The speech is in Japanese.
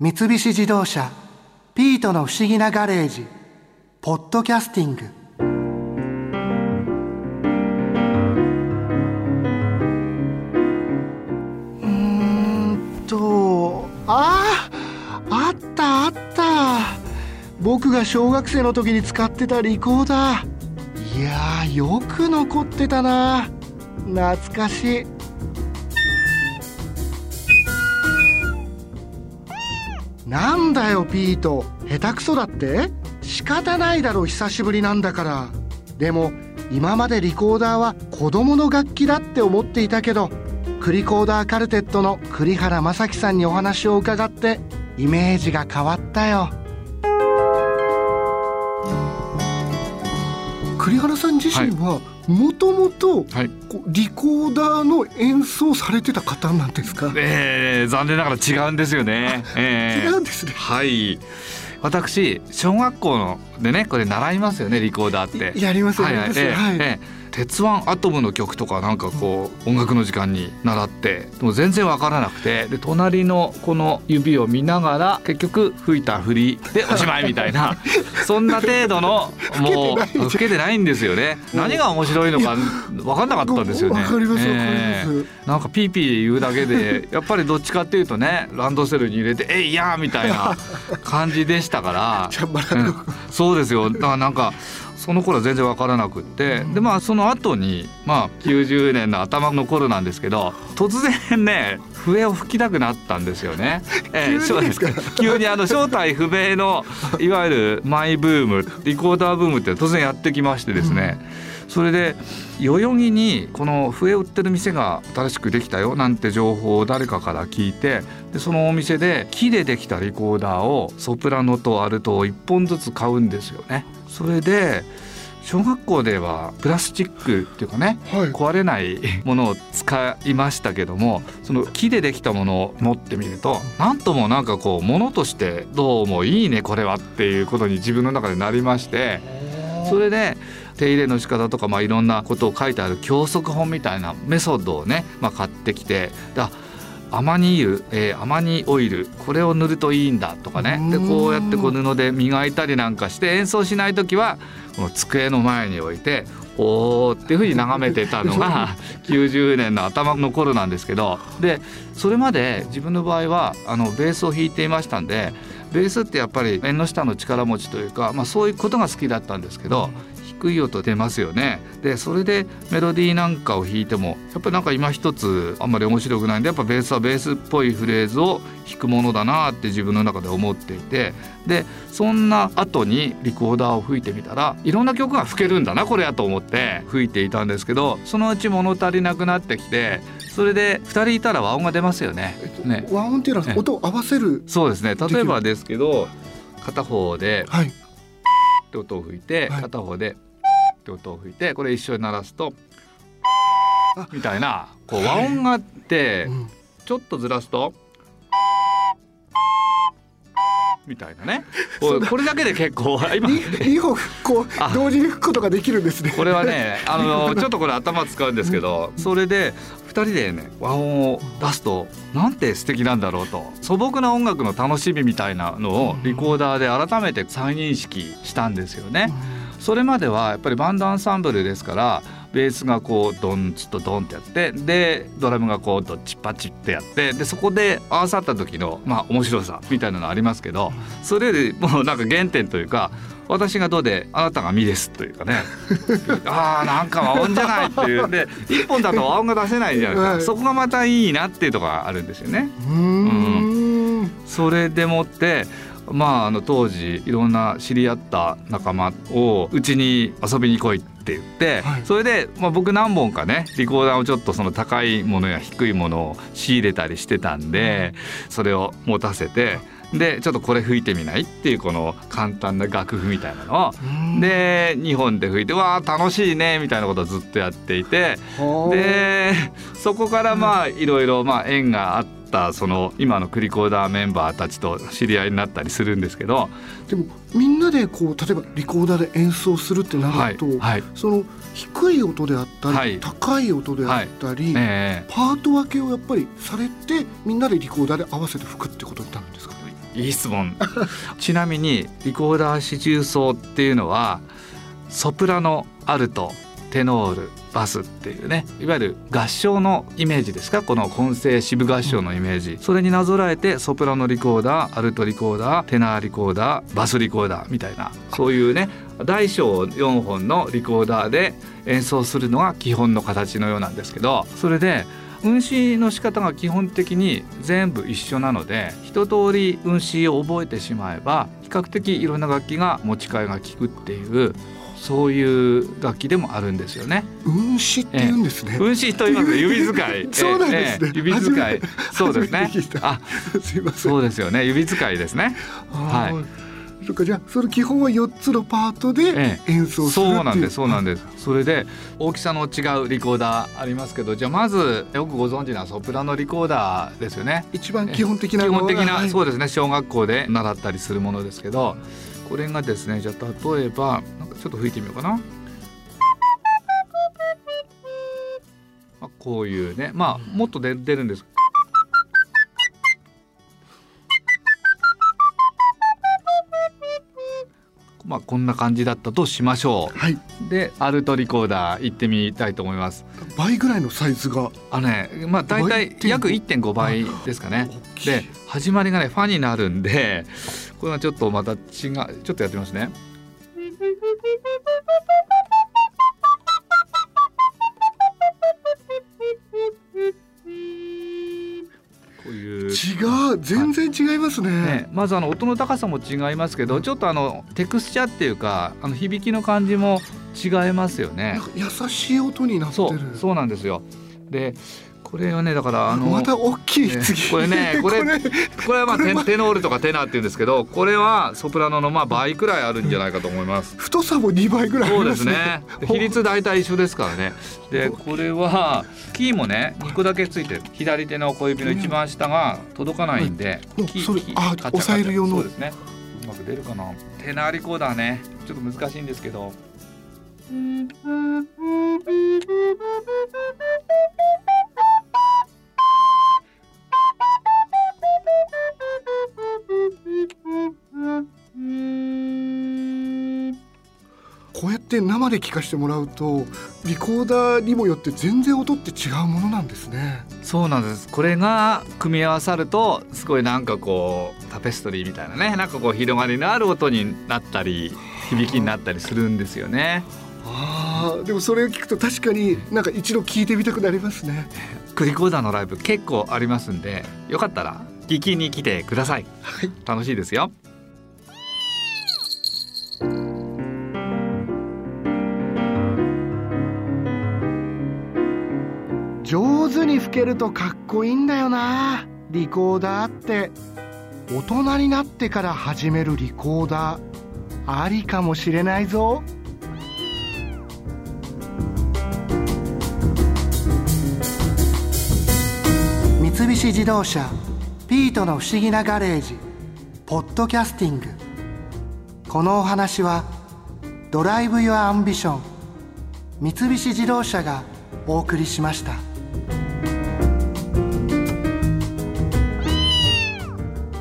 三菱自動車「ピートの不思議なガレージ」「ポッドキャスティング」うんとあああったあった。僕が小学生の時に使ってたリコーダー。いやよく残ってたな。懐かしい。なんだよピート。下手くそだって？仕方ないだろ久しぶりなんだから。でも今までリコーダーは子供の楽器だって思っていたけどクリコーダーカルテットの栗原正樹さんにお話を伺ってイメージが変わったよ。栗原さん自身はもともとはい、リコーダーの演奏されてた方なんですか、えー、残念ながら違うんですよね。えー違うんですね。はい。私小学校のでねこれ習いますよねリコーダーって。やりますやはいはいはい、ええええ鉄腕アトムの曲とかなんかこう音楽の時間に習ってでも全然わからなくてで隣のこの指を見ながら結局吹いた振りでおしまいみたいな そんな程度のもう吹けてないんですよね。何が面白いのか分かんなかったんですよね。わかりますえ。えます、なんかピーピー言うだけでやっぱりどっちかっていうとねランドセルに入れて「えいやー!」みたいな感じでしたから。うん。そうですよ。だからなんかその頃は全然分からなくってでまあその後にまあ90年の頭の頃なんですけど突然ね笛を吹きたくなったんですよね。え急にですか？急にあの正体不明のいわゆるマイブームリコーダーブームって突然やってきましてですね、それで代々木にこの笛を売ってる店が新しくできたよなんて情報を誰かから聞いてでそのお店で木でできたリコーダーをソプラノとアルトを1本ずつ買うんですよね。それで小学校ではプラスチックっていうかねはい壊れないものを使いましたけどもその木でできたものを持ってみるとなんともなんかこうものとしてどうもいいねこれはっていうことに自分の中でなりましてそれで手入れの仕方とか、まあ、いろんなことを書いてある教則本みたいなメソッドをね、まあ、買ってきてだアマニ油、えーアマニオイルこれを塗るといいんだとかね。でこうやってこう布で磨いたりなんかして演奏しない時はこの机の前に置いておーっていうふうに眺めてたのが 90年の頭の頃なんですけど。でそれまで自分の場合はあのベースを弾いていましたんでベースってやっぱり縁の下の力持ちというか、まあ、そういうことが好きだったんですけど低い音出ますよね。でそれでメロディーなんかを弾いてもやっぱりなんか今一つあんまり面白くないんでやっぱベースはベースっぽいフレーズを弾くものだなって自分の中で思っていてでそんな後にリコーダーを吹いてみたらいろんな曲が吹けるんだなこれやと思って吹いていたんですけどそのうち物足りなくなってきてそれで2人いたら和音が出ますよね。ね。和音っていうのはえ音を合わせるそうですね。例えばですけど片方ではい。って音を吹いてはい。片方でって音を吹いてこれ一緒に鳴らすとあ。みたいなこう和音があってうん。ちょっとずらすとみたいなね。これだけで結構。今に二本こうあ。同時に吹くことができるんですね。これはねあの ちょっとこれ頭使うんですけどそれで2人でね和音を出すとなんて素敵なんだろうと。素朴な音楽の楽しみみたいなのをリコーダーで改めて再認識したんですよね。それまではやっぱりバンドアンサンブルですからベースがこうドンチとドンってやってでドラムがこうドッチパチってやってでそこで合わさった時のまあ面白さみたいなのありますけどそれよりもうなんか原点というか私がどうであなたがミですというかね。あーなんか和音じゃないっていう。で一本だと和音が出せないじゃないですか、はい。そこがまたいいなっていうところがあるんですよね。うーん。それでもってまああの当時いろんな知り合った仲間をうちに遊びに来いって言って、はい。それで、まあ、僕何本かねリコーダーをちょっとその高いものや低いものを仕入れたりしてたんでそれを持たせてでちょっとこれ吹いてみないっていうこの簡単な楽譜みたいなのをで2本で吹いてわあ楽しいねみたいなことをずっとやっていてはあでそこからまあいろいろまあ縁があったその今のクリコーダーメンバーたちと知り合いになったりするんですけど、でもみんなでこう例えばリコーダーで演奏するってなはいると、はいその低い音であったり、はい。高い音であったり、えパート分けをやっぱりされてみんなでリコーダーで合わせて吹くってことになるんですか？いい質問。ちなみにリコーダー四重奏っていうのはソプラノアルトテノールバスっていうねいわゆる合唱のイメージですか？この混声支部合唱のイメージ、それになぞらえてソプラノリコーダーアルトリコーダーテナーリコーダーバスリコーダーみたいなそういうね大小4本のリコーダーで演奏するのが基本の形のようなんですけどそれで運指の仕方が基本的に全部一緒なので一通り運指を覚えてしまえば比較的いろんな楽器が持ち替えが利くっていうそういう楽器でもあるんですよね。運指って言うんですね。運指と言います指使い。そうなんですね。指使い。そうですね。あ、すいません。そうですよね。指使いですね。はい。そっかじゃあその基本は4つのパートで演奏する、ええ、そうなんですそうなんですそれで大きさの違うリコーダーありますけどじゃあまずよくご存知なソプラノリコーダーですよね一番基本的な基本的な、はい、そうですね小学校で習ったりするものですけどこれがですねじゃあ例えばなんかちょっと吹いてみようかな。こういうねまあもっと出るんです。まあ、こんな感じだったとしましょう、はい、でアルトリコーダー行ってみたいと思います。倍ぐらいのサイズが。あねまあ大体約1.5倍ですかね。で始まりがねファになるんでこれはちょっとまた違うちょっとやってみますね。違う全然違いますね、ね、まずあの音の高さも違いますけどちょっとあのテクスチャーっていうかあの響きの感じも違いますよね。優しい音になってる。そうなんですよ。でこれはねだから あのまた大きいこれね これこれはまあテテノールとかテナーって言うんですけどこれはソプラノのまあ倍くらいあるんじゃないかと思います、太さも2倍ぐらいそうですね。比率大体一緒ですからね。でこれはキーもね2個だけついて左手の小指の一番下が届かないんで、キーあ押さえる用の。そうですね。うまく出るかな。テナーリコーダーね。ちょっと難しいんですけど生で聞かせてもらうとリコーダーにもよって全然音って違うものなんですね。そうなんです。これが組み合わさるとすごいなんかこうタペストリーみたいなねなんかこう広がりのある音になったり響きになったりするんですよね。あでもそれを聞くと確かになんか一度聞いてみたくなりますね。クリコーダーのライブ結構ありますんでよかったら聞きに来てください、はい、楽しいですよけるとかっこいいんだよな。リコーダーって。大人になってから始めるリコーダー。ありかもしれないぞ。三菱自動車ピートの不思議なガレージポッドキャスティング。このお話は Drive your Ambition 三菱自動車がお送りしました。